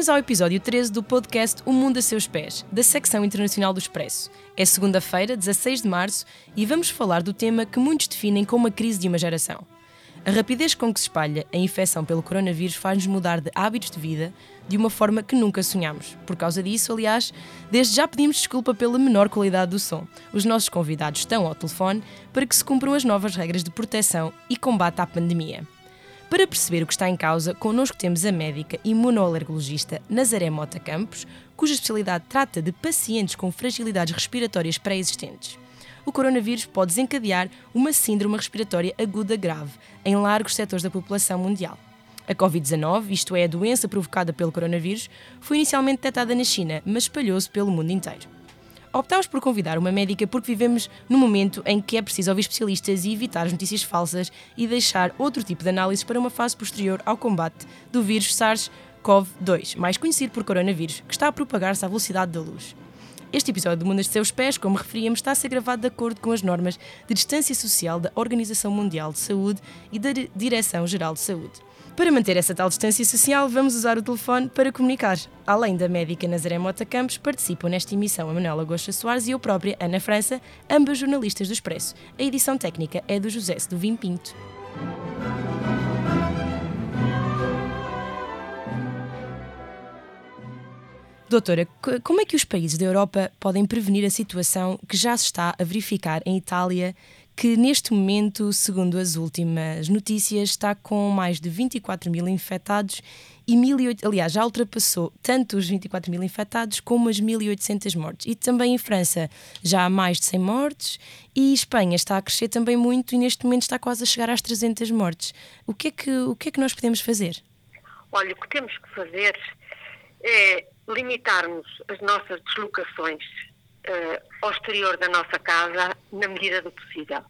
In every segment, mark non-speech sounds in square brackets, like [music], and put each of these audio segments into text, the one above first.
Bem-vindos ao episódio 13 do podcast O Mundo a Seus Pés, da secção internacional do Expresso. É segunda-feira, 16 de março, e vamos falar do tema que muitos definem como a crise de uma geração. A rapidez com que se espalha a infecção pelo coronavírus faz-nos mudar de hábitos de vida de uma forma que nunca sonhámos. Por causa disso, aliás, desde já pedimos desculpa pela menor qualidade do som. Os nossos convidados estão ao telefone para que se cumpram as novas regras de proteção e combate à pandemia. Para perceber o que está em causa, connosco temos a médica imunoalergologista Nazaré Mota Campos, cuja especialidade trata de pacientes com fragilidades respiratórias pré-existentes. O coronavírus pode desencadear uma síndrome respiratória aguda grave em largos setores da população mundial. A Covid-19, isto é, a doença provocada pelo coronavírus, foi inicialmente detectada na China, mas espalhou-se pelo mundo inteiro. Optámos por convidar uma médica porque vivemos num momento em que é preciso ouvir especialistas e evitar as notícias falsas e deixar outro tipo de análises para uma fase posterior ao combate do vírus SARS-CoV-2, mais conhecido por coronavírus, que está a propagar-se à velocidade da luz. Este episódio do Mundo de Seus Pés, como referíamos, está a ser gravado de acordo com as normas de distância social da Organização Mundial de Saúde e da Direção-Geral de Saúde. Para manter essa tal distância social, vamos usar o telefone para comunicar. Além da médica Nazaré Mota Campos, participam nesta emissão a Manuela Gosta Soares e eu própria, Ana França, ambas jornalistas do Expresso. A edição técnica é do José do Vim Pinto. Doutora, como é que os países da Europa podem prevenir a situação que já se está a verificar em Itália que neste momento, segundo as últimas notícias, está com mais de 24 mil infectados e 1.800, aliás, já ultrapassou tanto os 24 mil infectados como as 1.800 mortes. E também em França já há mais de 100 mortes e Espanha está a crescer também muito e neste momento está quase a chegar às 300 mortes. O que é que, o que, é que nós podemos fazer? Olha, o que temos que fazer é limitarmos as nossas deslocações uh, ao exterior da nossa casa na medida do possível.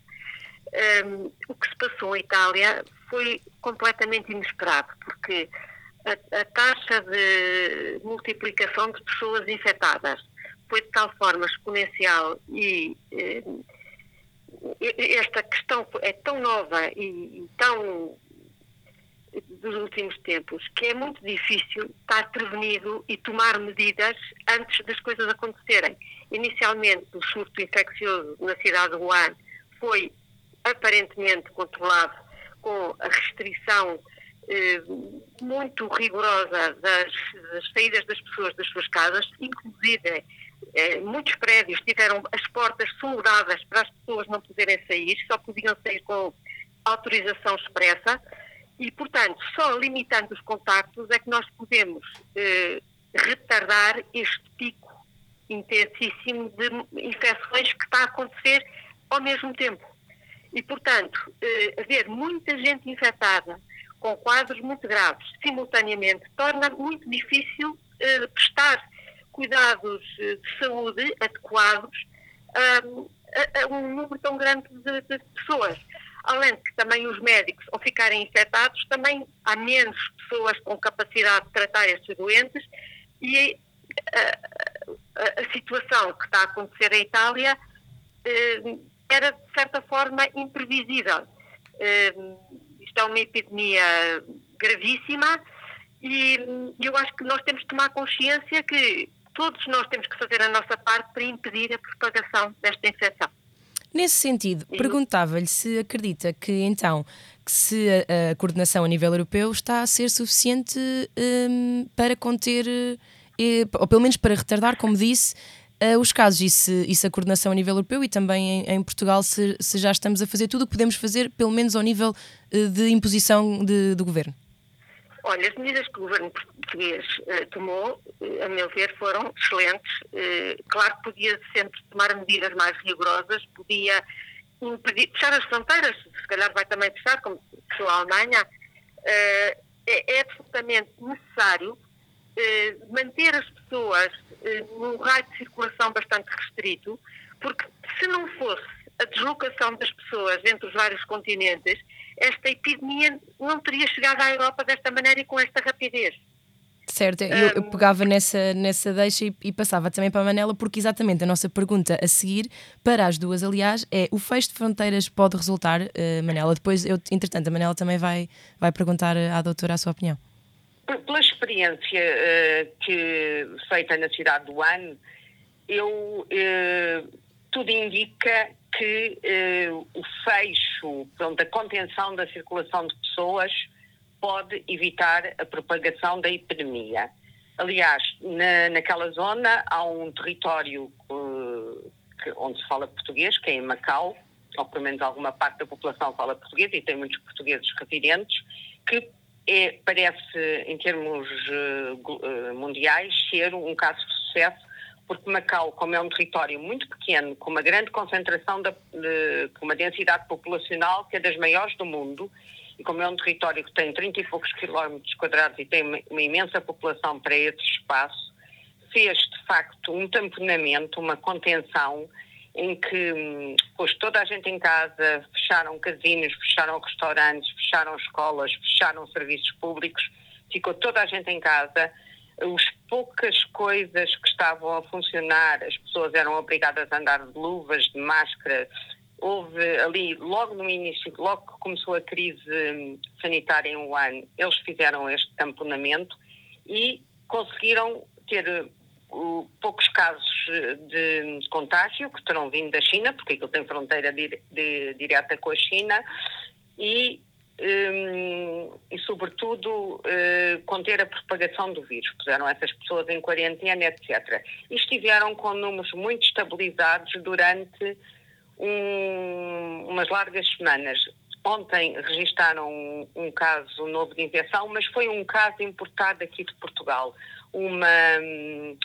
Um, o que se passou em Itália foi completamente inesperado, porque a, a, taxa de multiplicação de pessoas infectadas foi de tal forma exponencial e um, esta questão é tão nova e, e tão dos últimos tempos que é muito difícil estar prevenido e tomar medidas antes das coisas acontecerem. Inicialmente, o surto infeccioso na cidade de Wuhan foi aparentemente controlado com a restrição eh, muito rigorosa das, das, saídas das pessoas das suas casas, inclusive eh, muitos prédios tiveram as portas soldadas para as pessoas não poderem sair, só podiam sair com autorização expressa e, portanto, só limitando os contactos é que nós podemos eh, retardar este pico intensíssimo de infecções que está a acontecer ao mesmo tempo. E, portanto, eh, haver muita gente infectada com quadros muito graves simultaneamente torna muito difícil eh, prestar cuidados eh, de saúde adequados a, a, um número tão grande de, de pessoas. Além de que também os médicos, ao ficarem infectados, também há menos pessoas com capacidade de tratar estes doentes e a, a, a situação que está a acontecer em Itália eh, era, de certa forma, imprevisível. Eh, isto é uma epidemia gravíssima e eu acho que nós temos que tomar consciência que todos nós temos que fazer a nossa parte para impedir a propagação desta infecção. Nesse sentido, perguntava-lhe se acredita que então que se a, a, coordenação a nível europeu está a ser suficiente um, para conter, uh, ou pelo menos para retardar, como disse, uh, os casos e se, e se a coordenação a nível europeu e também em, em Portugal se, se, já estamos a fazer tudo o que podemos fazer, pelo menos ao nível uh, de imposição de, do governo. Olha, as medidas que o governo português uh, tomou, uh, a meu ver, foram excelentes. Uh, claro que podia sempre tomar medidas mais rigorosas, podia impedir, fechar as fronteiras, se calhar vai também fechar, como fechou a Alemanha. É, é, absolutamente necessário manter as pessoas num raio de circulação bastante restrito, porque se não fosse a deslocação das pessoas entre os vários continentes, esta epidemia não teria chegado à Europa desta maneira e com esta rapidez. Certo, eu, eu pegava nessa, nessa deixa e, e, passava também para a Manela, porque exatamente a nossa pergunta a seguir, para as duas, aliás, é o fecho de fronteiras pode resultar, uh, Manela? Depois, eu, entretanto, a Manela também vai, vai perguntar à doutora a sua opinião. pela experiência uh, que feita na cidade do Ano, eu uh, tudo indica que uh, o fecho, pronto, a contenção da circulação de pessoas pode evitar a propagação da epidemia. Aliás, na, naquela zona há um território que, onde se fala português, que é em Macau, ou pelo menos alguma parte da população fala português e tem muitos portugueses residentes, que é, parece, em termos uh, mundiais, ser um caso de sucesso, porque Macau, como é um território muito pequeno, com uma grande concentração, de, de, com uma densidade populacional que é das maiores do mundo, e como é um território que tem 30 e poucos quilómetros quadrados e tem uma, uma imensa população para esse espaço, fez de facto um tamponamento, uma contenção em que hum, pôs toda a gente em casa, fecharam casinos, fecharam restaurantes, fecharam escolas, fecharam serviços públicos, ficou toda a gente em casa. As poucas coisas que estavam a funcionar, as pessoas eram obrigadas a andar de luvas, de máscara. Houve ali, logo no início, logo que começou a crise sanitária em Wuhan, eles fizeram este tamponamento e conseguiram ter poucos casos de contágio que terão vindo da China, porque aquilo tem fronteira direta com a China, e, um, e sobretudo, uh, conter a propagação do vírus. Puseram essas pessoas em quarentena, etc. E estiveram com números muito estabilizados durante um, umas largas semanas. Ontem registaram um, um caso novo de infecção, mas foi um caso importado aqui de Portugal. Uma hum,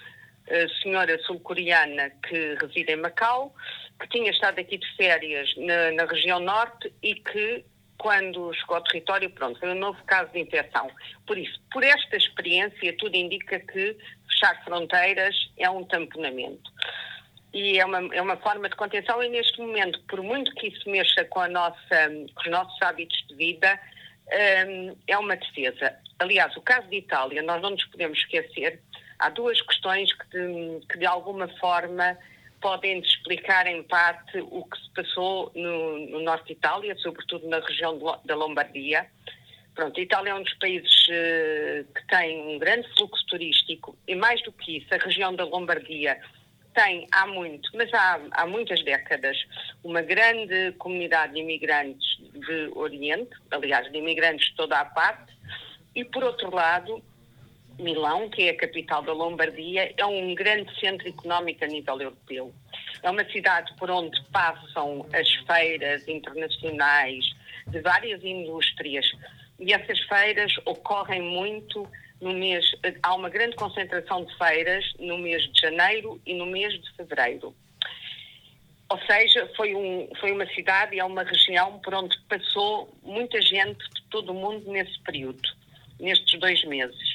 senhora sul-coreana que reside em Macau, que tinha estado aqui de férias na, na, região norte e que, quando chegou ao território, pronto, foi um novo caso de infecção. Por isso, por esta experiência, tudo indica que fechar fronteiras é um tamponamento. E é uma, é uma forma de contenção e neste momento, por muito que isso mexa com, a nossa, com os nossos hábitos de vida, um, é uma defesa. Aliás, o caso de Itália, nós não nos podemos esquecer há duas questões que de, que de alguma forma podem explicar em parte o que se passou no, no norte de Itália, sobretudo na região da Lombardia. Pronto, a Itália é um dos países uh, que tem um grande fluxo turístico e mais do que isso, a região da Lombardia tem há muito, mas há, há muitas décadas, uma grande comunidade de imigrantes de Oriente, aliás, de imigrantes de toda a parte, e por outro lado, Milão, que é a capital da Lombardia, é um grande centro económico a nível europeu. É uma cidade por onde passam as feiras internacionais de várias indústrias e essas feiras ocorrem muito no mês. Há uma grande concentração de feiras no mês de janeiro e no mês de fevereiro. Ou seja, foi, um, foi uma cidade e é uma região por onde passou muita gente de todo o mundo nesse período, nestes dois meses.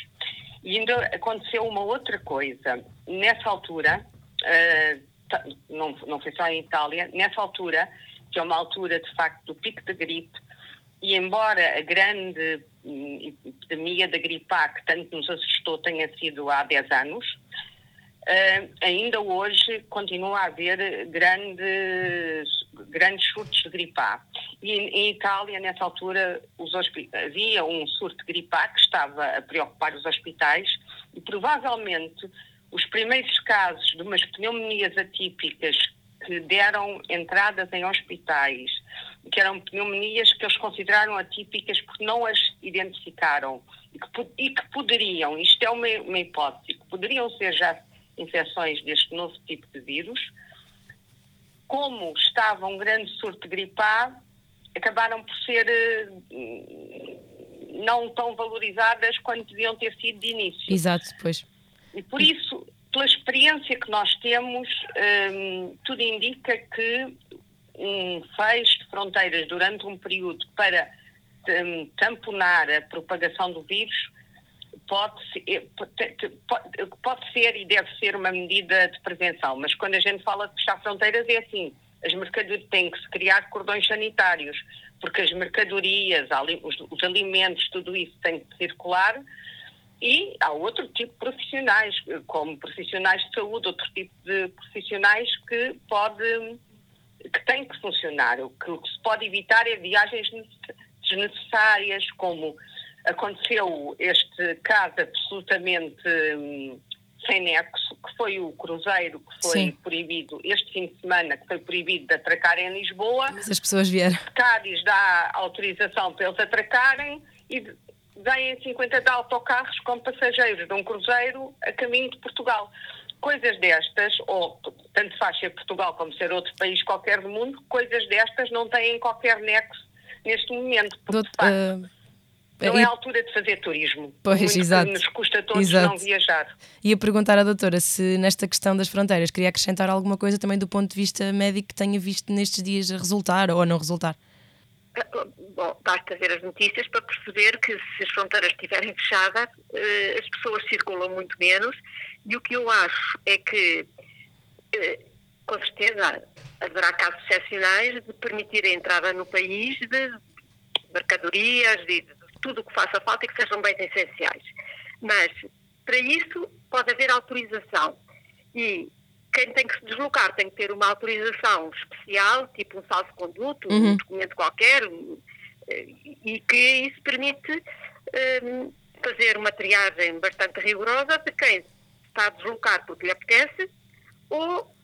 E ainda aconteceu uma outra coisa. Nessa altura, uh, não, não foi só em Itália, nessa altura, que é uma altura de facto do pico da gripe, e embora a grande hum, epidemia da gripe A, que tanto nos assustou, tenha sido há 10 anos, Uh, ainda hoje continua a haver grandes, grandes surtos de gripe A. E em Itália, nessa altura, havia um surto A que estava a preocupar os hospitais e provavelmente os primeiros casos de umas pneumonias atípicas que deram entradas em hospitais, que eram pneumonias que eles consideraram atípicas porque não as identificaram e que, e que poderiam, isto é uma, uma hipótese, que poderiam ser já infecções deste novo tipo de vírus. Como estava um grande surto A, acabaram por ser eh, não tão valorizadas quanto deviam ter sido de início. Exato, pois. E por isso, pela experiência que nós temos, um, tudo indica que um fecho de fronteiras durante um período para um, tamponar a propagação do vírus pode ser, pode ser e deve ser uma medida de prevenção, mas quando a gente fala de fechar fronteiras é assim, as mercadorias têm que se criar cordões sanitários, porque as mercadorias, os, os alimentos, tudo isso tem que circular e há outro tipo de profissionais, como profissionais de saúde, outro tipo de profissionais que pode que têm que funcionar. O que, o que se pode evitar é viagens desnecessárias, como aconteceu este caso absolutamente hum, sem nexo, que foi o cruzeiro que foi Sim. proibido este fim de semana, que foi proibido de atracar em Lisboa. Mas as pessoas vieram. Cádiz dá autorização para eles atracarem e vêm 50 de autocarros com passageiros de um cruzeiro a caminho de Portugal. Coisas destas, ou tanto faz ser Portugal como ser outro país qualquer do mundo, coisas destas não têm qualquer nexo neste momento. Porque, Doutor, não é a altura de fazer turismo. Pois, Muito exato. Nos custa todos exato. não viajar. Ia perguntar à doutora se nesta questão das fronteiras queria acrescentar alguma coisa também do ponto de vista médico que tenha visto nestes dias a resultar ou a não resultar. Ah, bom, basta ver as notícias para perceber que se as fronteiras estiverem fechadas, eh, as pessoas circulam muito menos e o que eu acho é que, eh, com certeza, haverá casos excepcionais de permitir a entrada no país de mercadorias, de tudo o que faça falta e que sejam bens essenciais. Mas, para isso, pode haver autorização. E quem tem que se deslocar tem que ter uma autorização especial, tipo um salvo-conduto, uhum. um documento qualquer, e que isso permite um, fazer uma triagem bastante rigorosa de quem está a deslocar porque lhe apetece ou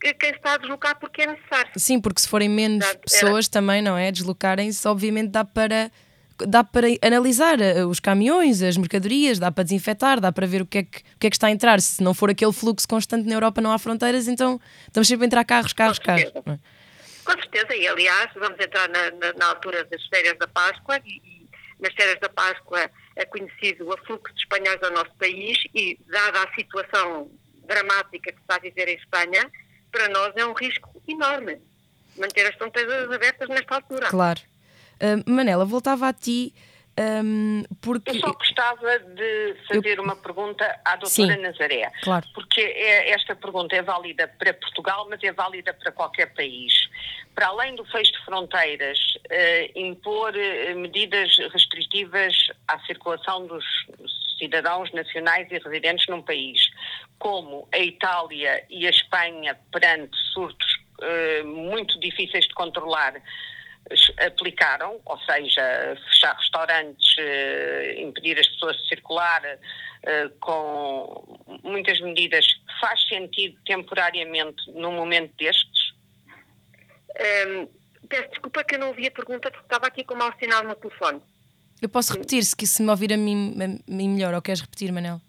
quem está a deslocar porque é necessário. Sim, porque se forem menos pessoas também, não é? Deslocarem-se, obviamente dá para dá para analisar eh, os caminhões, as mercadorias, dá para desinfetar, dá para ver o que, é que, o que é que está a entrar. Se não for aquele fluxo constante na Europa, não há fronteiras, então estamos sempre a entrar carros, carros, carros. É? Com certeza, e aliás, vamos entrar na, na, na altura das férias da Páscoa e, e, nas férias da Páscoa é conhecido o fluxo de espanhóis ao nosso país e, dada a situação dramática que se está a viver em Espanha, para nós é um risco enorme manter as fronteiras abertas nesta altura. Claro. Uh, Manela, voltava a ti. Um, porque... Eu só gostava de fazer Eu... uma pergunta à doutora Sim, Nazaré. Claro. Porque é, esta pergunta é válida para Portugal, mas é válida para qualquer país. Para além do fecho de fronteiras, uh, impor uh, medidas restritivas à circulação dos cidadãos nacionais e residentes num país, como a Itália e a Espanha, perante surtos uh, muito difíceis de controlar, aplicaram, ou seja, fechar restaurantes, eh, impedir as pessoas de circular eh, com muitas medidas, faz sentido temporariamente num momento destes? Um, ehm, peço desculpa que eu não ouvi a pergunta porque estava aqui com mau sinal no telefone. Eu posso repetir se, se me ouvir a mim, a mim melhor, ou queres repetir, Manel?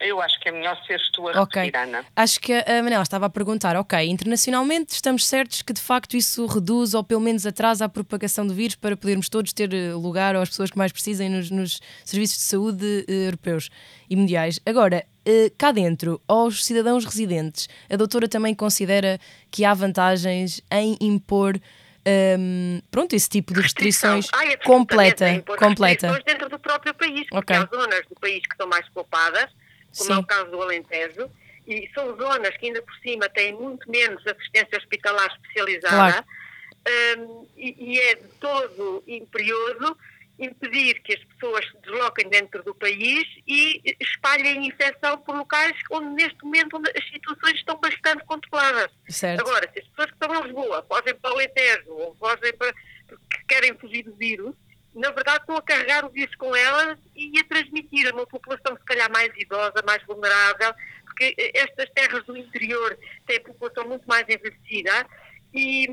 Eu acho que é melhor seres tu a okay. repetir, Ana. Acho que a Manela estava a perguntar, ok, internacionalmente estamos certos que de facto isso reduz ou pelo menos atrasa a propagação do vírus para podermos todos ter eh, lugar ou as pessoas que mais precisem nos, nos serviços de saúde uh, europeus e mundiais. Agora, uh, cá dentro, aos cidadãos residentes, a doutora também considera que há vantagens em impor um, ehm, pronto, esse tipo de restrições Ai, completa, completa. Restrições dentro do próprio país, porque okay. há zonas do país que estão mais poupadas como Sim. é o caso do Alentejo, e são zonas que ainda por cima têm muito menos assistência hospitalar especializada, claro. um, e, e, é de todo imperioso impedir que as pessoas se desloquem dentro do país e espalhem infecção por locais onde neste momento as situações estão bastante controladas. Certo. Agora, se as pessoas que estão em Lisboa fogem para o Alentejo ou fogem para, porque querem fugir do vírus, na verdade estão a carregar o vírus com elas e a transmitir a uma população se calhar mais idosa, mais vulnerável, porque estas terras do interior têm a população muito mais envelhecida e,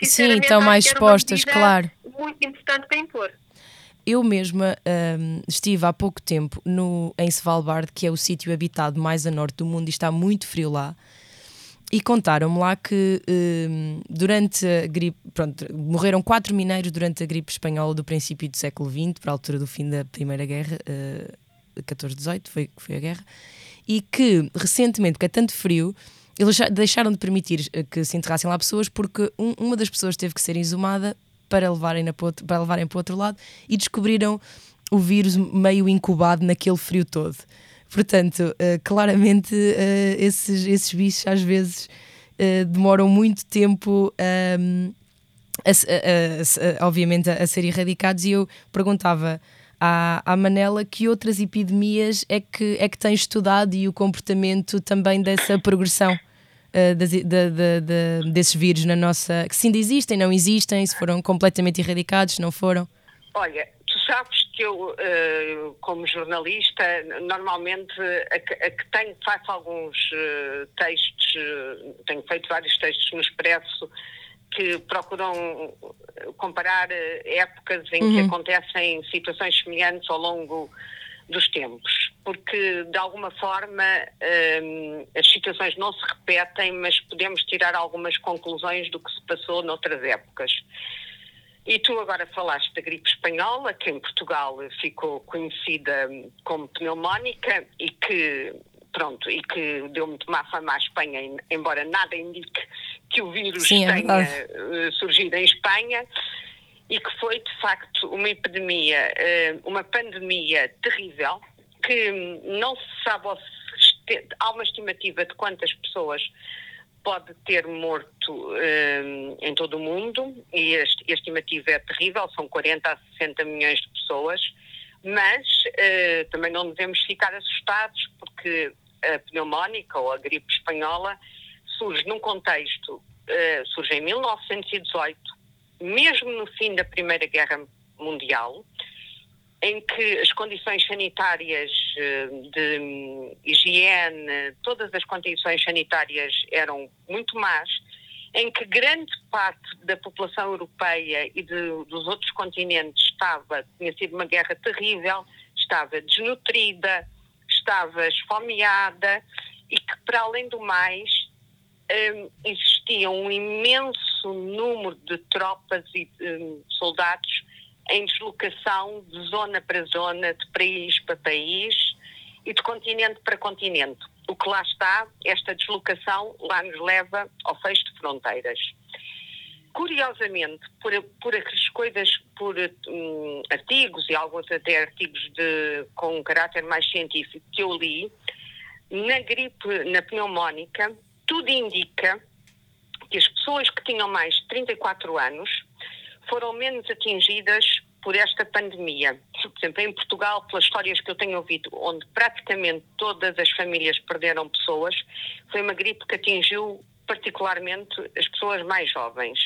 e Sim, estão mais expostas, claro. Muito importante para impor. Eu mesma um, estive há pouco tempo no, em Svalbard, que é o sítio habitado mais a norte do mundo e está muito frio lá. E contaram-me lá que um, durante a gripe, pronto, morreram quatro mineiros durante a gripe espanhola do princípio do século XX, para a altura do fim da Primeira Guerra, uh, 14-18, foi, foi a guerra, e que recentemente, porque é tanto frio, eles deixaram de permitir eh, que se enterrassem lá pessoas porque um, uma das pessoas teve que ser exumada para levarem, para levarem para o outro lado e descobriram o vírus meio incubado naquele frio todo. Portanto, uh, claramente uh, esses, esses bichos às vezes uh, demoram muito tempo um, a, a, a, obviamente a, ser erradicados e eu perguntava à, à Manela que outras epidemias é que, é que tem estudado e o comportamento também dessa progressão. Das, de, de, de, desses vírus na nossa. que se ainda existem, não existem, se foram completamente erradicados, se não foram? Olha, sabes que eu, uh, como jornalista, normalmente a, a que tenho, faço alguns uh, textos, uh, tenho feito vários textos no Expresso que procuram comparar épocas em uhum. que acontecem situações semelhantes ao longo dos tempos, porque de alguma forma as situações não se repetem, mas podemos tirar algumas conclusões do que se passou noutras épocas. E tu agora falaste da gripe espanhola, que em Portugal ficou conhecida como pneumónica e que pronto, e que deu muito má fama à Espanha, embora nada indique que o vírus Sim, é tenha é surgido em Espanha, e que foi de facto uma epidemia, eh, uma pandemia terrível, que não se sabe, há uma estimativa de quantas pessoas pode ter morto um, em todo o mundo, e a estimativa é terrível, são 40 a 60 milhões de pessoas, mas uh, também não devemos ficar assustados, porque a pneumónica ou a gripe espanhola surge num contexto, uh, surge em 1918, mesmo no fim da Primeira Guerra Mundial, em que as condições sanitárias eh, de higiene, todas as condições sanitárias eram muito más, em que grande parte da população europeia e de, dos outros continentes estava, tinha sido uma guerra terrível, estava desnutrida, estava esfomeada e que, para além do mais, um, existia um imenso número de tropas e um, soldados em deslocação de zona para zona, de país para país e de continente para continente. O que lá está, esta deslocação lá nos leva ao fecho de fronteiras. Curiosamente, por, por as coisas, por um, artigos e alguns até artigos de, com um caráter mais científico que eu li, na gripe, na pneumónica, tudo indica que as pessoas que tinham mais de 34 anos foram menos atingidas por esta pandemia. Por exemplo, em Portugal, pelas histórias que eu tenho ouvido, onde praticamente todas as famílias perderam pessoas, foi uma gripe que atingiu particularmente as pessoas mais jovens.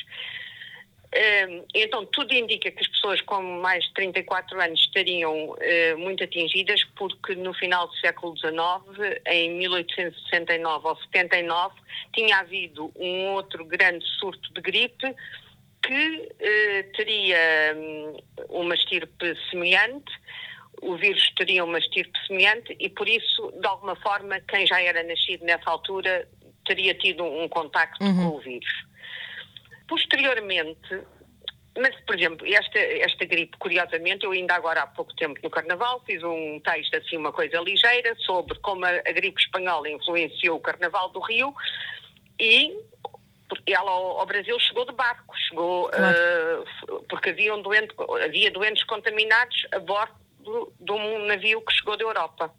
Hum, então, tudo indica que as pessoas com mais de 34 anos estariam uh, muito atingidas, porque no final do século XIX, em 1869 ou 79, tinha havido um outro grande surto de gripe que eh, teria um, uma estirpe semelhante, o vírus teria uma estirpe semelhante e por isso, de alguma forma, quem já era nascido nessa altura teria tido um contacto uhum. com o vírus. Posteriormente, mas, por exemplo, esta, esta gripe, curiosamente, eu ainda agora há pouco tempo no Carnaval fiz um texto, assim, uma coisa ligeira, sobre como a, a gripe espanhola influenciou o Carnaval do Rio e ela ao, ao Brasil chegou de barco, chegou claro. uh, porque havia, um doente, havia doentes contaminados a bordo de um navio que chegou da Europa.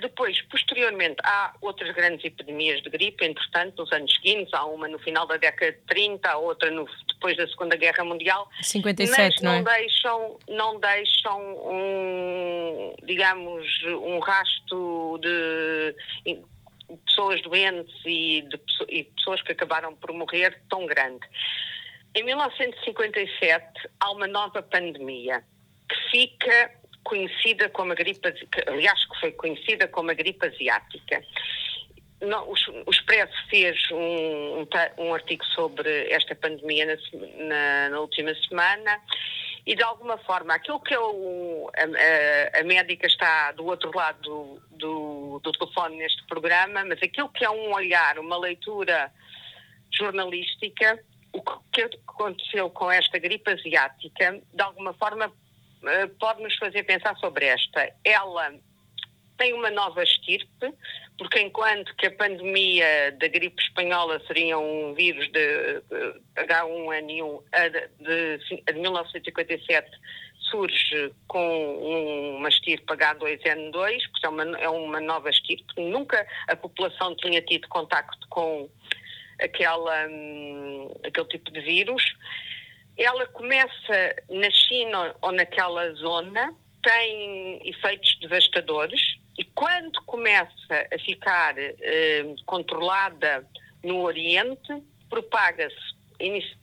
Depois, posteriormente, há outras grandes epidemias de gripe, entretanto, nos anos seguintes, há uma no final da década de 30, há outra no, depois da Segunda Guerra Mundial. 57, mas não, não é? deixam, não deixam um, digamos, um rasto de pessoas doentes e, de, e pessoas que acabaram por morrer tão grande. Em 1957 há uma nova pandemia que fica conhecida como a gripe, aliás, que foi conhecida como a gripe asiática. o, o Expresso fez um, um, um, artigo sobre esta pandemia na, na, na última semana e de alguma forma aquilo que eu, a, a, médica está do outro lado do, do, do, telefone neste programa, mas aquilo que é um olhar, uma leitura jornalística, o que aconteceu com esta gripe asiática, de alguma forma eh, pode nos fazer pensar sobre esta. Ela tem uma nova estirpe, porque enquanto que a pandemia da gripe espanhola seria um vírus de H1N1 a de, de, de 1957 surge com uma estirpe H2N2, porque é uma, é uma nova estirpe, nunca a população tinha tido contacto com aquela, hum, aquele tipo de vírus. Ela começa na China ou naquela zona, tem efeitos devastadores, quando começa a ficar eh, controlada no Oriente, propaga-se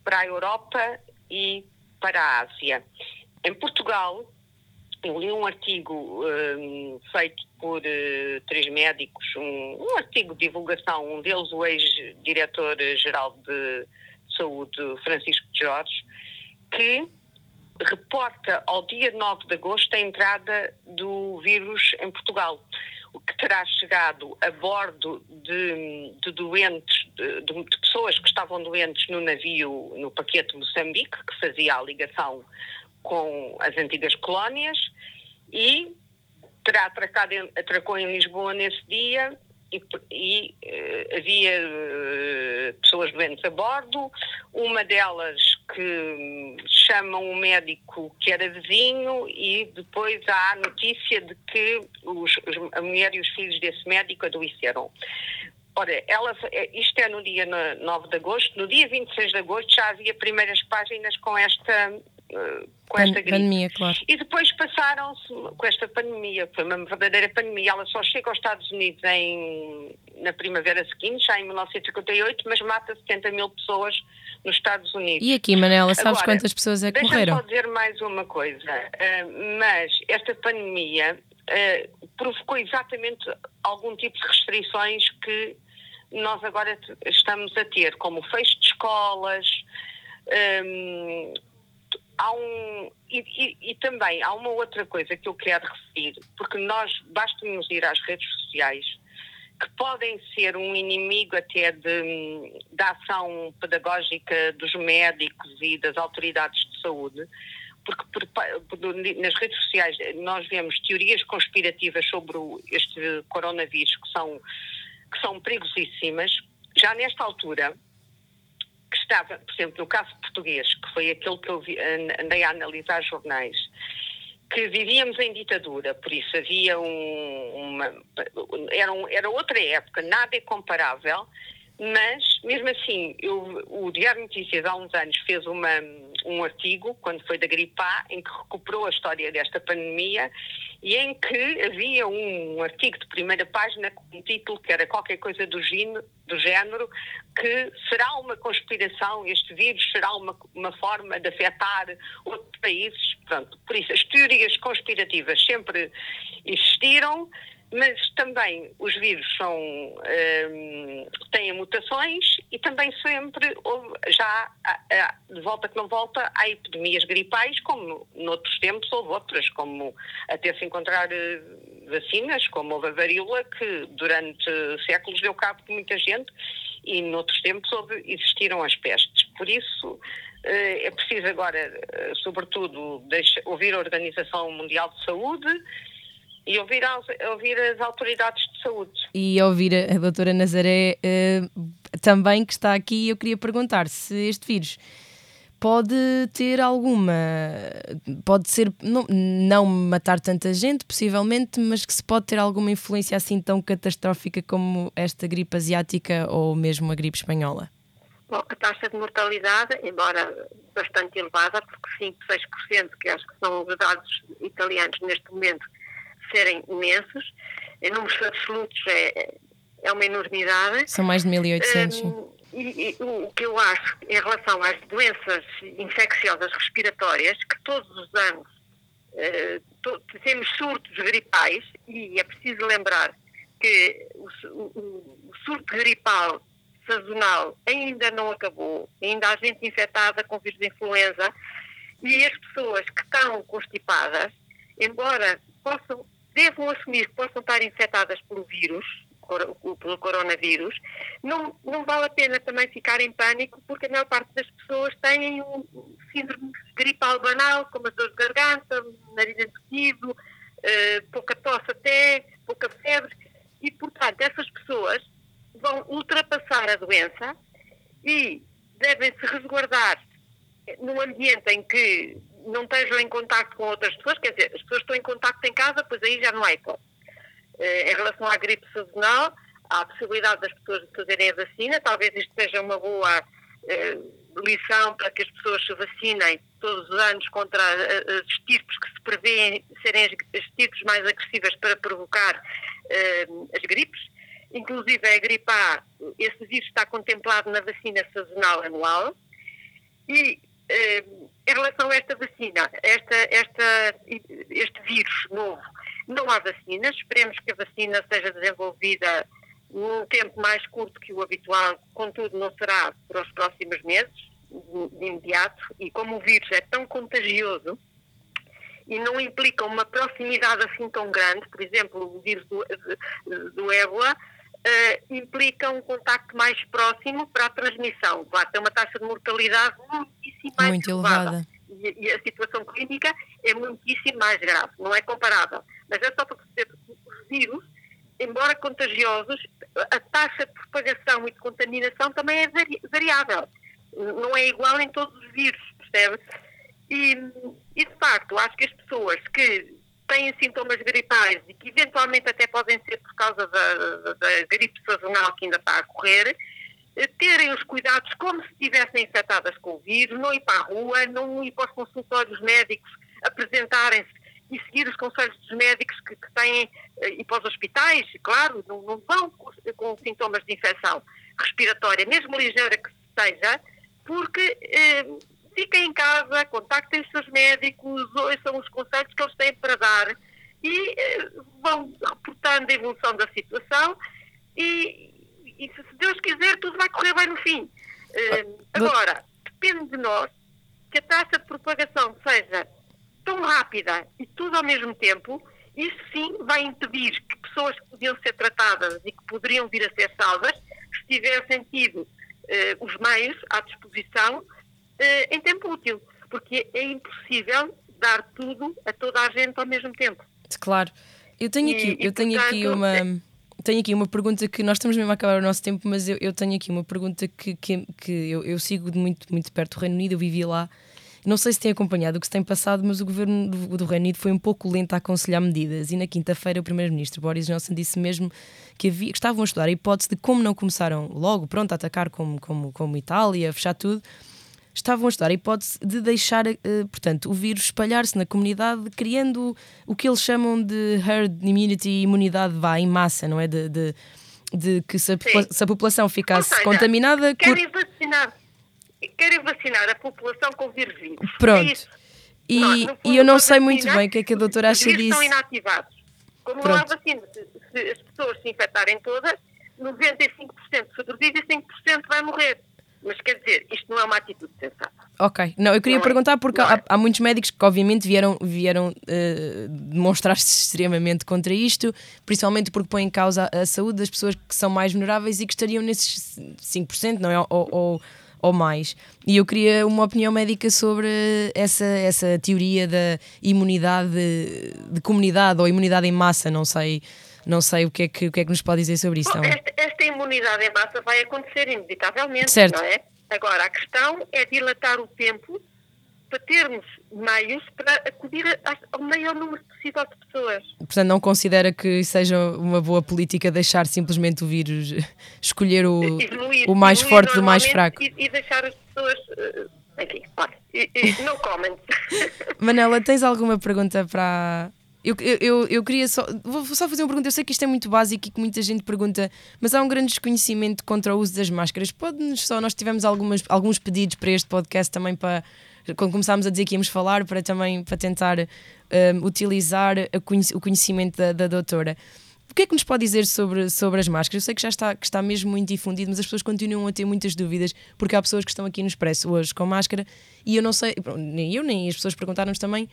para a Europa e para a Ásia. Em Portugal, eu li um artigo um, feito por uh, três médicos, um, um, artigo de divulgação, um deles o ex-diretor-geral de saúde, Francisco Jorge, que reporta ao dia 9 de agosto a entrada do vírus em Portugal, o que terá chegado a bordo de, de doentes, de, de, pessoas que estavam doentes no navio, no paquete Moçambique, que fazia a ligação com as antigas colónias, e terá atracado, atracou em Lisboa nesse dia e, e uh, havia uh, pessoas doentes a bordo, uma delas que chama um médico que era vizinho e depois há a notícia de que os, a mulher e os filhos desse médico adoeceram. Ora, ela, é, isto é no dia 9 de agosto, no dia 26 de agosto já havia primeiras páginas com esta eh, com esta gripe. Pandemia, claro. E depois passaram-se com esta pandemia, foi uma verdadeira pandemia. Ela só chega aos Estados Unidos em, na primavera seguinte, já em 1958, mas mata 70 mil pessoas nos Estados Unidos. E aqui, Manela, sabes Agora, quantas pessoas é que morreram? Deixa-me só dizer mais uma coisa, uh, mas esta pandemia uh, provocou exatamente algum tipo de restrições que nós agora estamos a ter, como o fecho de escolas, um, há um. E, e, e, também há uma outra coisa que eu quero referir, porque nós basta-nos ir às redes sociais, que podem ser um inimigo até de, da ação pedagógica dos médicos e das autoridades de saúde, porque por, por, nas redes sociais nós vemos teorias conspirativas sobre este coronavírus que são, que são perigosíssimas. Já nesta altura, estava, por exemplo, no caso português, que foi aquele que eu vi, andei a analisar jornais, que vivíamos em ditadura, por isso havia um, uma. Era, um, era outra época, nada é comparável, mas mesmo assim, eu, o Diário Notícias há uns anos fez uma um artigo, quando foi da gripe A, em que recuperou a história desta pandemia e em que havia um, artigo de primeira página com um título que era qualquer coisa do, gino, do género, que será uma conspiração, este vírus será uma, uma forma de afetar outros países. Pronto, por isso, as teorias conspirativas sempre existiram mas também os vírus são, um, têm mutações e também sempre houve, já de volta que não volta há epidemias gripais como noutros tempos houve outras como até se encontrar eh, vacinas como houve a varíola que durante séculos deu cabo de muita gente e noutros tempos houve, existiram as pestes. Por isso eh, é preciso agora eh, sobretudo deixa, ouvir a Organização Mundial de Saúde e ouvir as, ouvir as autoridades de saúde. E ouvir a, a doutora Nazaré uh, também que está aqui, eu queria perguntar se este vírus pode ter alguma. Pode ser. Não, não matar tanta gente, possivelmente, mas que se pode ter alguma influência assim tão catastrófica como esta gripe asiática ou mesmo a gripe espanhola? Bom, a taxa de mortalidade, embora bastante elevada, porque 5, 6%, que acho que são os dados italianos neste momento, serem imensos. Em números absolutos é, é uma enormidade. São mais de 1.800. Um, e, e, o que eu acho em relação às doenças infecciosas respiratórias, que todos os anos uh, to, temos surtos gripais, e é preciso lembrar que o, o, o surto gripal sazonal ainda não acabou, ainda há gente infectada com vírus de influenza, e as pessoas que estão constipadas, embora possam devam assumir que possam estar infectadas pelo vírus, pelo coronavírus, não, não vale a pena também ficar em pânico, porque a maior parte das pessoas têm um síndrome gripal banal, como as dores de garganta, nariz entupido, uh, pouca tosse até, pouca febre, e, portanto, essas pessoas vão ultrapassar a doença e devem se resguardar num ambiente em que não estejam em contato com outras pessoas, quer dizer, as pessoas estão em contato em casa, pois aí já não há hipótese. Eh, em relação à gripe sazonal, há a possibilidade das pessoas fazerem a vacina, talvez isto seja uma boa eh, lição para que as pessoas se vacinem todos os anos contra as estirpes que se prevêem serem as estirpes mais agressivas para provocar eh, as gripes. Inclusive a gripe A, esse vírus está contemplado na vacina sazonal anual. E em relação a esta vacina, esta, esta, este vírus novo, não há vacinas. Esperemos que a vacina seja desenvolvida num tempo mais curto que o habitual, contudo, não será para os próximos meses, de imediato. E como o vírus é tão contagioso e não implica uma proximidade assim tão grande, por exemplo, o vírus do, do ébola, uh, implica um contacto mais próximo para a transmissão. Claro, tem uma taxa de mortalidade muitíssimo mais Muito elevada. E, e, a situação clínica é muitíssimo mais grave, não é comparável. Mas é só para perceber que os vírus, embora contagiosos, a taxa de propagação e de contaminação também é vari variável. Não é igual em todos os vírus, percebe? E, e de facto, acho que as pessoas que têm sintomas gripais e que eventualmente até podem ser por causa da, da gripe sazonal que ainda está a correr, eh, terem os cuidados como se estivessem infectadas com o vírus, não ir para a rua, não ir para os consultórios médicos, apresentarem-se e seguir os conselhos dos médicos que, que têm, eh, e para os hospitais, claro, não, não vão com, com, sintomas de infecção respiratória, mesmo ligeira que seja, porque eh, fiquem em casa, contactem os seus médicos, ouçam os conselhos que eles têm para dar e eh, vão reportando a evolução da situação e, e, se Deus quiser, tudo vai correr bem no fim. Eh, agora, depende de nós que a taxa de propagação seja tão rápida e tudo ao mesmo tempo, isso sim vai impedir que pessoas que podiam ser tratadas e que poderiam vir a ser salvas, se tivessem tido eh, os meios à disposição uh, em tempo útil, porque é impossível dar tudo a toda a gente ao mesmo tempo. Claro. Eu tenho aqui, e, eu tenho portanto, aqui uma. É... Tenho aqui uma pergunta que nós estamos mesmo a acabar o nosso tempo, mas eu, eu tenho aqui uma pergunta que, que, que eu, eu sigo de muito, muito perto o Reino Unido, eu vivi lá. Não sei se tem acompanhado o que se tem passado, mas o governo do, do Reino Unido foi um pouco lento a aconselhar medidas. E na quinta-feira, o primeiro-ministro Boris Johnson disse mesmo que, havia, que estavam a estudar a hipótese de como não começaram logo, pronto, a atacar como, como, como Itália, a fechar tudo, estavam a estudar a hipótese de deixar, uh, portanto, o vírus espalhar-se na comunidade, criando o que eles chamam de herd immunity, imunidade vá em massa, não é? De, de, de que se a, se a, população ficasse seja, contaminada. Querem vacinar, querem vacinar a população com o vírus vivo. É Pronto. É e, não, e eu não sei muito bem o que é que a doutora acha disso. Estão inativados. Como Pronto. não há vacina, se, se as pessoas se infectarem todas, 95% sobrevive e 5% vai morrer. Mas quer dizer, isto não é uma atitude sensata. Ok, não, eu queria não é? perguntar é? porque há, é? há, muitos médicos que obviamente vieram, vieram uh, demonstrar-se extremamente contra isto, principalmente porque põe em causa a, a, saúde das pessoas que são mais vulneráveis e que estariam nesses 5%, não é? Ou, ou, ou mais. E eu queria uma opinião médica sobre essa, essa teoria da imunidade de comunidade ou imunidade em massa, não sei não sei o que é que, o que, é que nos pode dizer sobre isso. Bom, esta, esta, imunidade em massa vai acontecer inevitavelmente, certo. não é? Agora, a questão é dilatar o tempo para termos meios para acudir ao maior número possível de pessoas. Portanto, não considera que seja uma boa política deixar simplesmente o vírus [laughs] escolher o, o mais forte do mais fraco? E, e, deixar as pessoas. Eh, enfim, olha, no comment. [laughs] Manela, tens alguma pergunta para, eu, eu, eu queria só. Vou só fazer uma pergunta. Eu sei que isto é muito básico e que muita gente pergunta, mas há um grande desconhecimento contra o uso das máscaras. Pode-nos só. Nós tivemos algumas, alguns pedidos para este podcast também para. Quando começámos a dizer que íamos falar, para também para tentar um, utilizar o conhecimento da, da doutora. O que é que nos pode dizer sobre, sobre as máscaras? Eu sei que já está, que está mesmo muito difundido, mas as pessoas continuam a ter muitas dúvidas, porque há pessoas que estão aqui no Expresso hoje com máscara e eu não sei, nem eu nem as pessoas perguntaram-nos também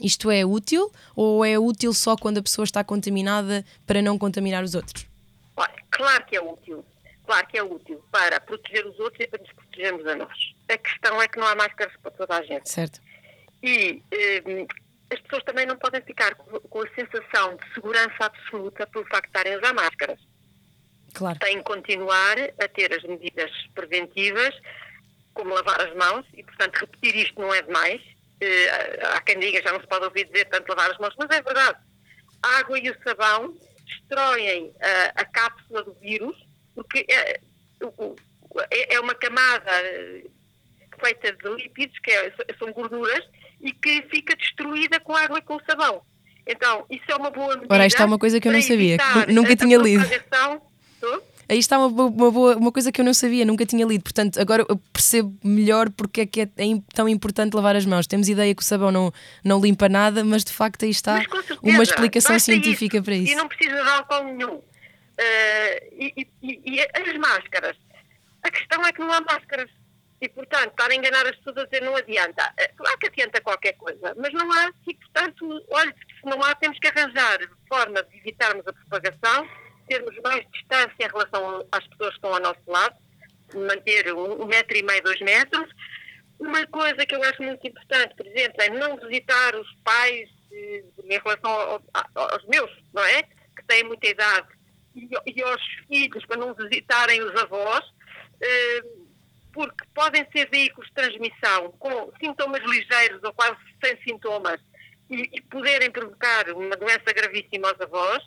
isto é útil ou é útil só quando a pessoa está contaminada para não contaminar os outros? Claro que é útil. Claro que é útil para proteger os outros e para nos protegermos a nós. A questão é que não há máscaras para toda a gente. Certo. E eh, as pessoas também não podem ficar com a sensação de segurança absoluta pelo facto de estarem a usar máscaras. Claro. Têm que continuar a ter as medidas preventivas, como lavar as mãos, e portanto repetir isto não é demais há quem diga, já não se pode ouvir dizer tanto lavar as mãos, mas é verdade. A água e o sabão destroem uh, a cápsula do vírus, porque é, é, é uma camada eh, feita de lípidos, que é, são gorduras, e que fica destruída com a água e com o sabão. Então, isso é uma boa medida. Ora, isto é uma coisa que eu não sabia, nunca tinha lido. Aí está uma, uma, boa, uma coisa que eu não sabia, nunca tinha lido. Portanto, agora eu percebo melhor porque é que é, tão importante lavar as mãos. Temos ideia que o sabão não, não limpa nada, mas de facto aí está certeza, uma explicação científica isso. para isso. E não precisa de álcool nenhum. Uh, e, e, e as máscaras? A questão é que não há máscaras. E, portanto, estar a enganar as pessoas a dizer não adianta. Eh, claro que adianta qualquer coisa, mas não há. E, portanto, olha, se não há, temos que arranjar forma de evitarmos a propagação, termos mais distância em relação às pessoas que estão ao nosso lado, manter um, um metro e meio, dois metros. Uma coisa que eu acho muito importante, por exemplo, é não visitar os pais eh, em relação ao, aos meus, não é? Que têm muita idade, e, e aos filhos, para não visitarem os avós. Eh, porque podem ser veículos de transmissão com sintomas ligeiros ou quase sem sintomas e, e poderem provocar uma doença gravíssima aos avós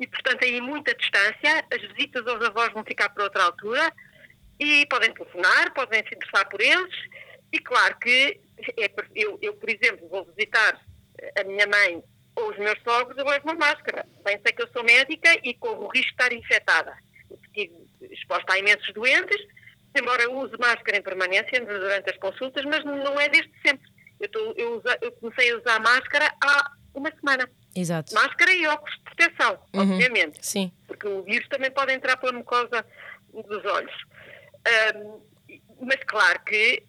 e, portanto, aí muita distância, as visitas aos avós vão ficar para outra altura e podem telefonar, podem se interessar por eles e claro que é, eu, eu, por exemplo, vou visitar a minha mãe ou os meus sogros, eu levo uma máscara. Bem sei que eu sou médica e corro o risco de estar infectada. Estive exposta a imensos doentes, embora eu use máscara em permanência durante as consultas, mas não é desde sempre. Eu, tô, eu, usa, eu comecei a usar máscara há uma semana. Exato. Máscara e óculos de proteção, uhum. obviamente. Sim. Porque o vírus também pode entrar pela mucosa dos olhos. Um, mas claro que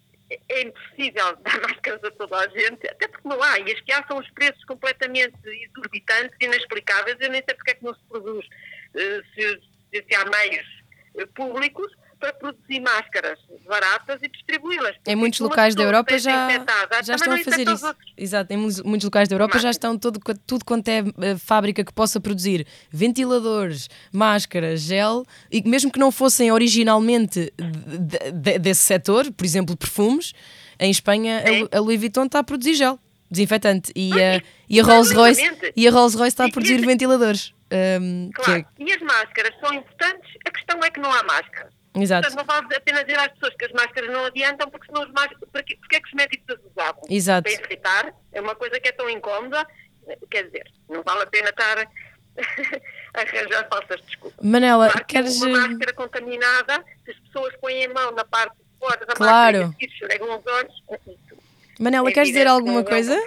é impossível [laughs] dar máscaras a toda a gente, até porque não há. E as que há são os preços completamente exorbitantes, inexplicáveis. Eu nem sei porque é que não se produz, uh, se, se há meios uh, públicos para produzir máscaras baratas e distribuí-las. Em muitos locais da Europa já, já estão a fazer isso. Exato, em muitos locais da Europa já estão todo, tudo quanto é eh, fábrica que possa produzir ventiladores, máscaras, gel, e mesmo que não fossem originalmente de, de, desse setor, por exemplo, perfumes, em Espanha a, a Louis Vuitton está a produzir gel desinfetante e a, e a Rolls Royce e a Rolls Royce está a produzir ventiladores. Um, claro, é... e as máscaras são importantes, a questão é que não há máscara. Exato. Portanto, não vale apenas dizer às pessoas que as máscaras não adiantam, porque senão as máscaras. Porque, porque é que os médicos as usavam? Exato. Para irritar, é uma coisa que é tão incómoda, quer dizer, não vale a pena estar [laughs] a arranjar falsas desculpas. Manela, claro queres. Uma eh, máscara contaminada, se as pessoas põem a mão na parte de fora da claro. máscara e esfregam os olhos. É Manela, é queres dizer alguma coisa?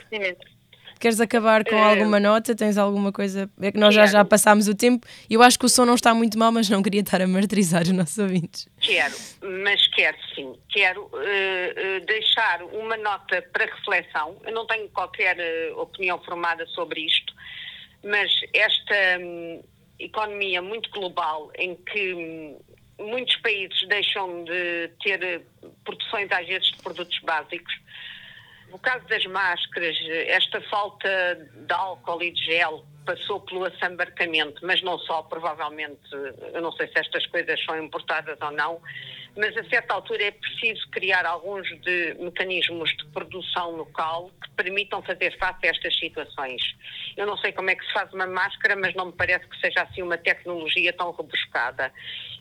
Queres acabar com alguma nota? Tens alguma coisa? É que nós já, já passámos o tempo. Eu acho que o som não está muito mal, mas não queria estar a martirizar os nossos ouvintes. Quero, mas quero sim. Quero uh, uh, deixar uma nota para reflexão. Eu não tenho qualquer uh, opinião formada sobre isto, mas esta um, economia muito global em que um, muitos países deixam de ter produções, às vezes, de produtos básicos no caso das máscaras, esta falta de álcool e de gel passou pelo assambarcamento, mas não só, provavelmente, eu não sei se estas coisas são importadas ou não, mas a certa altura é preciso criar alguns de mecanismos de produção local que permitam fazer face a estas situações. Eu não sei como é que se faz uma máscara, mas não me parece que seja assim uma tecnologia tão rebuscada.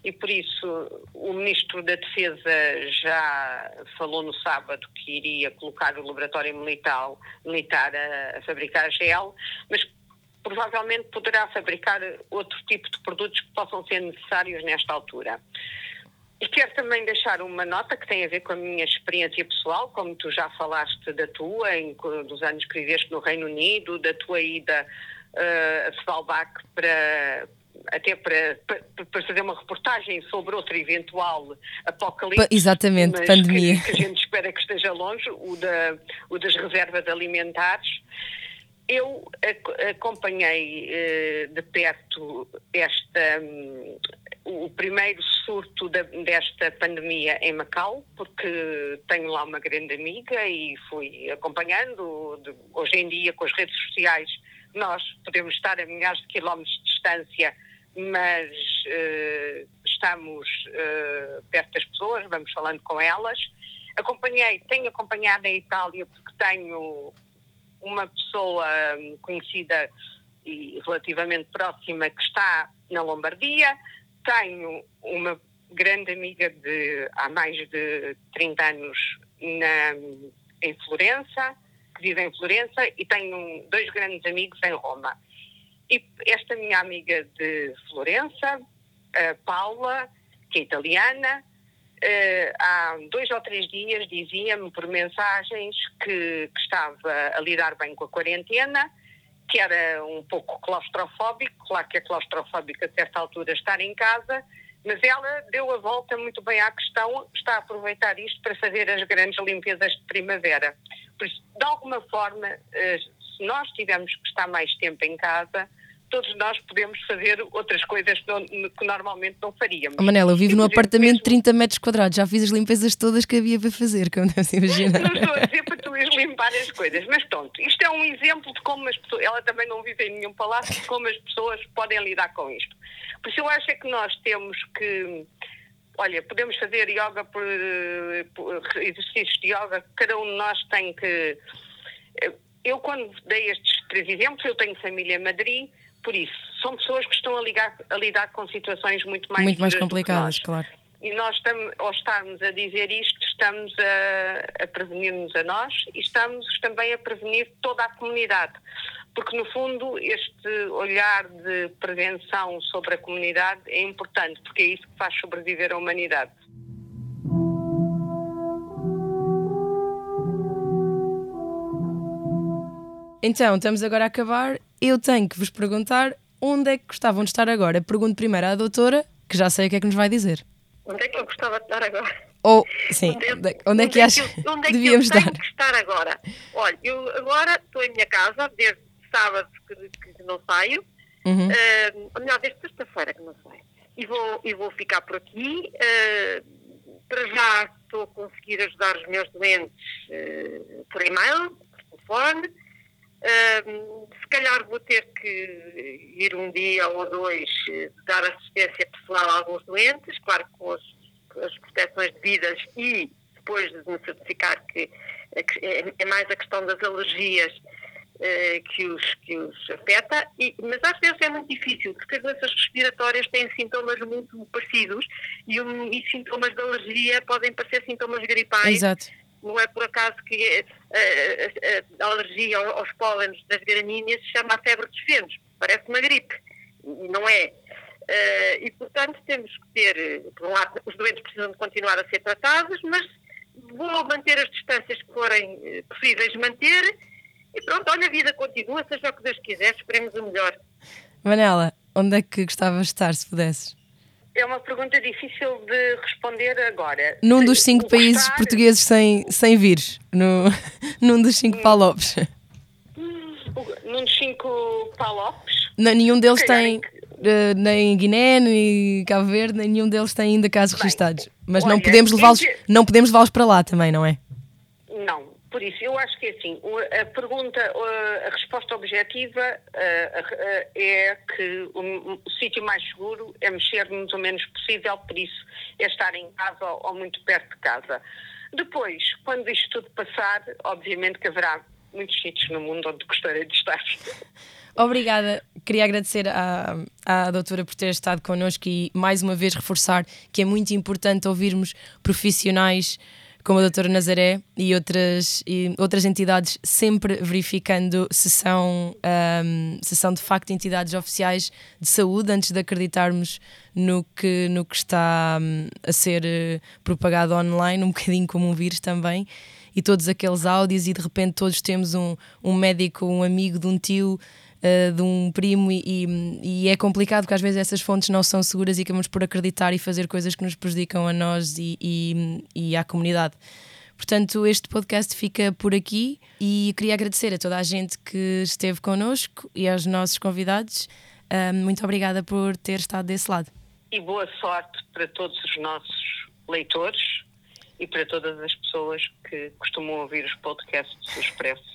E por isso o Ministro da Defesa já falou no sábado que iria colocar o laboratório militar, militar a, a fabricar gel, mas provavelmente poderá fabricar outro tipo de produtos que possam ser necessários nesta altura. E quero também deixar uma nota que tem a ver com a minha experiência pessoal, como tu já falaste da tua, em, dos anos que viveste no Reino Unido, da tua ida uh, a Svalbard para, até para, para, fazer uma reportagem sobre outro eventual apocalipse. Exatamente, pandemia. Que, que, a gente espera que esteja longe, o, da, o das reservas alimentares. Eu acompanhei uh, de perto esta, um, o primeiro surto desta pandemia em Macau, porque tenho lá uma grande amiga e fui acompanhando. Hoje em dia, com as redes sociais, nós podemos estar a milhares de quilómetros de distância, mas uh, estamos uh, perto das pessoas, vamos falando com elas. Acompanhei, tenho acompanhado a Itália porque tenho uma pessoa hum, conhecida e relativamente próxima que está na Lombardia, tenho uma grande amiga de há mais de 30 anos na, em Florença, que vive em Florença, e tenho dois grandes amigos em Roma. E esta minha amiga de Florença a Paula, que é italiana, uh, há dois ou três dias dizia-me por mensagens que, que, estava a lidar bem com a quarentena, que era um pouco claustrofóbico, claro que é claustrofóbico a certa altura estar em casa, mas ela deu a volta muito bem à questão, está a aproveitar isto para fazer as grandes limpezas de primavera. Por isso, de alguma forma, uh, se nós tivermos que estar mais tempo em casa, todos nós podemos fazer outras coisas que, não, que normalmente não faríamos. Manela, eu vivo num apartamento de 30 metros quadrados, já fiz as limpezas todas que havia para fazer, como deve imaginar. Não estou a dizer para tu ires limpar as coisas, mas pronto, isto é um exemplo de como as pessoas, ela também não vive em nenhum palácio, de como as pessoas podem lidar com isto. Por isso eu acho é que nós temos que olha, podemos fazer yoga por, por, exercícios de yoga, cada um de nós tem que. Eu, quando dei estes três exemplos, eu tenho família em Madrid, por isso, são pessoas que estão a, ligar, a lidar com situações muito mais Muito mais complicadas, claro. E nós, estamos, ao estarmos a dizer isto, estamos a, a prevenir-nos a nós e estamos também a prevenir toda a comunidade. Porque, no fundo, este olhar de prevenção sobre a comunidade é importante, porque é isso que faz sobreviver a humanidade. Então, estamos agora a acabar. Eu tenho que vos perguntar onde é que gostavam de estar agora. Pergunto primeiro à doutora, que já sei o que é que nos vai dizer. Onde é que eu gostava de estar agora? Ou, sim, onde, é, onde é que acha que, onde é que devíamos eu tenho que estar agora? Olha, eu agora estou em minha casa, desde sábado que, que não saio, uhum. uh, melhor, desde sexta-feira que não saio, e vou, e vou ficar por aqui. Uh, para já estou a conseguir ajudar os meus doentes uh, por e-mail, por telefone, se calhar vou ter que ir um dia ou dois eh, dar assistência pessoal a alguns doentes, claro com as, as proteções devidas e depois de me certificar que é, é mais a questão das alergias uh, que, os, que os afeta, e, mas às vezes é muito difícil, porque as doenças respiratórias têm sintomas muito parecidos e, um, e sintomas de alergia podem parecer sintomas gripais. Exato não é por acaso que a, eh, a, eh, eh, a alergia aos pólenes das gramíneas se chama a febre dos fenos. Parece uma gripe. E não é. Uh, e, portanto, temos que ter, por um lado, os doentes precisam de continuar a ser tratados, mas vou manter as distâncias que forem possíveis manter. E pronto, olha, a vida continua, seja o que Deus quiser, esperemos o melhor. Manela, onde é que gostavas de estar, se pudesses? É uma pergunta difícil de responder agora. Num dos cinco Gostar... países portugueses sem, sem vírus, no, [laughs] num dos cinco hum. palopes. Num dos cinco palopes? Não, nenhum deles tem, uh, nem Guiné, nem Cabo Verde, nenhum deles tem ainda casos registados. Mas olha, não podemos levá-los não podemos levá-los para lá também, não é? Não, por isso, eu acho que assim, a pergunta, a resposta objetiva é que o, sítio mais seguro é mexer-nos o menos possível, por isso é estar em casa ou muito perto de casa. Depois, quando isto tudo passar, obviamente que haverá muitos sítios no mundo onde gostaria de estar. [laughs] Obrigada. Queria agradecer à, à doutora por ter estado connosco e mais uma vez reforçar que é muito importante ouvirmos profissionais como a doutora Nazaré e outras, e outras entidades, sempre verificando se são, um, se são de facto entidades oficiais de saúde, antes de acreditarmos no que, no que está um, a ser uh, propagado online, um [laughs] bocadinho como um vírus também. E todos aqueles áudios, e de repente todos temos um, um médico, um amigo de um tio uh, de um primo e, e, é complicado porque às vezes essas fontes não são seguras e acabamos por acreditar e fazer coisas que nos prejudicam a nós e, e, e à comunidade. Portanto, este podcast fica por aqui e queria agradecer a toda a gente que esteve connosco e aos nossos convidados. Uh, muito obrigada por ter estado desse lado. E boa sorte para todos os nossos leitores e para todas as pessoas que costumam ouvir os podcasts do Expresso.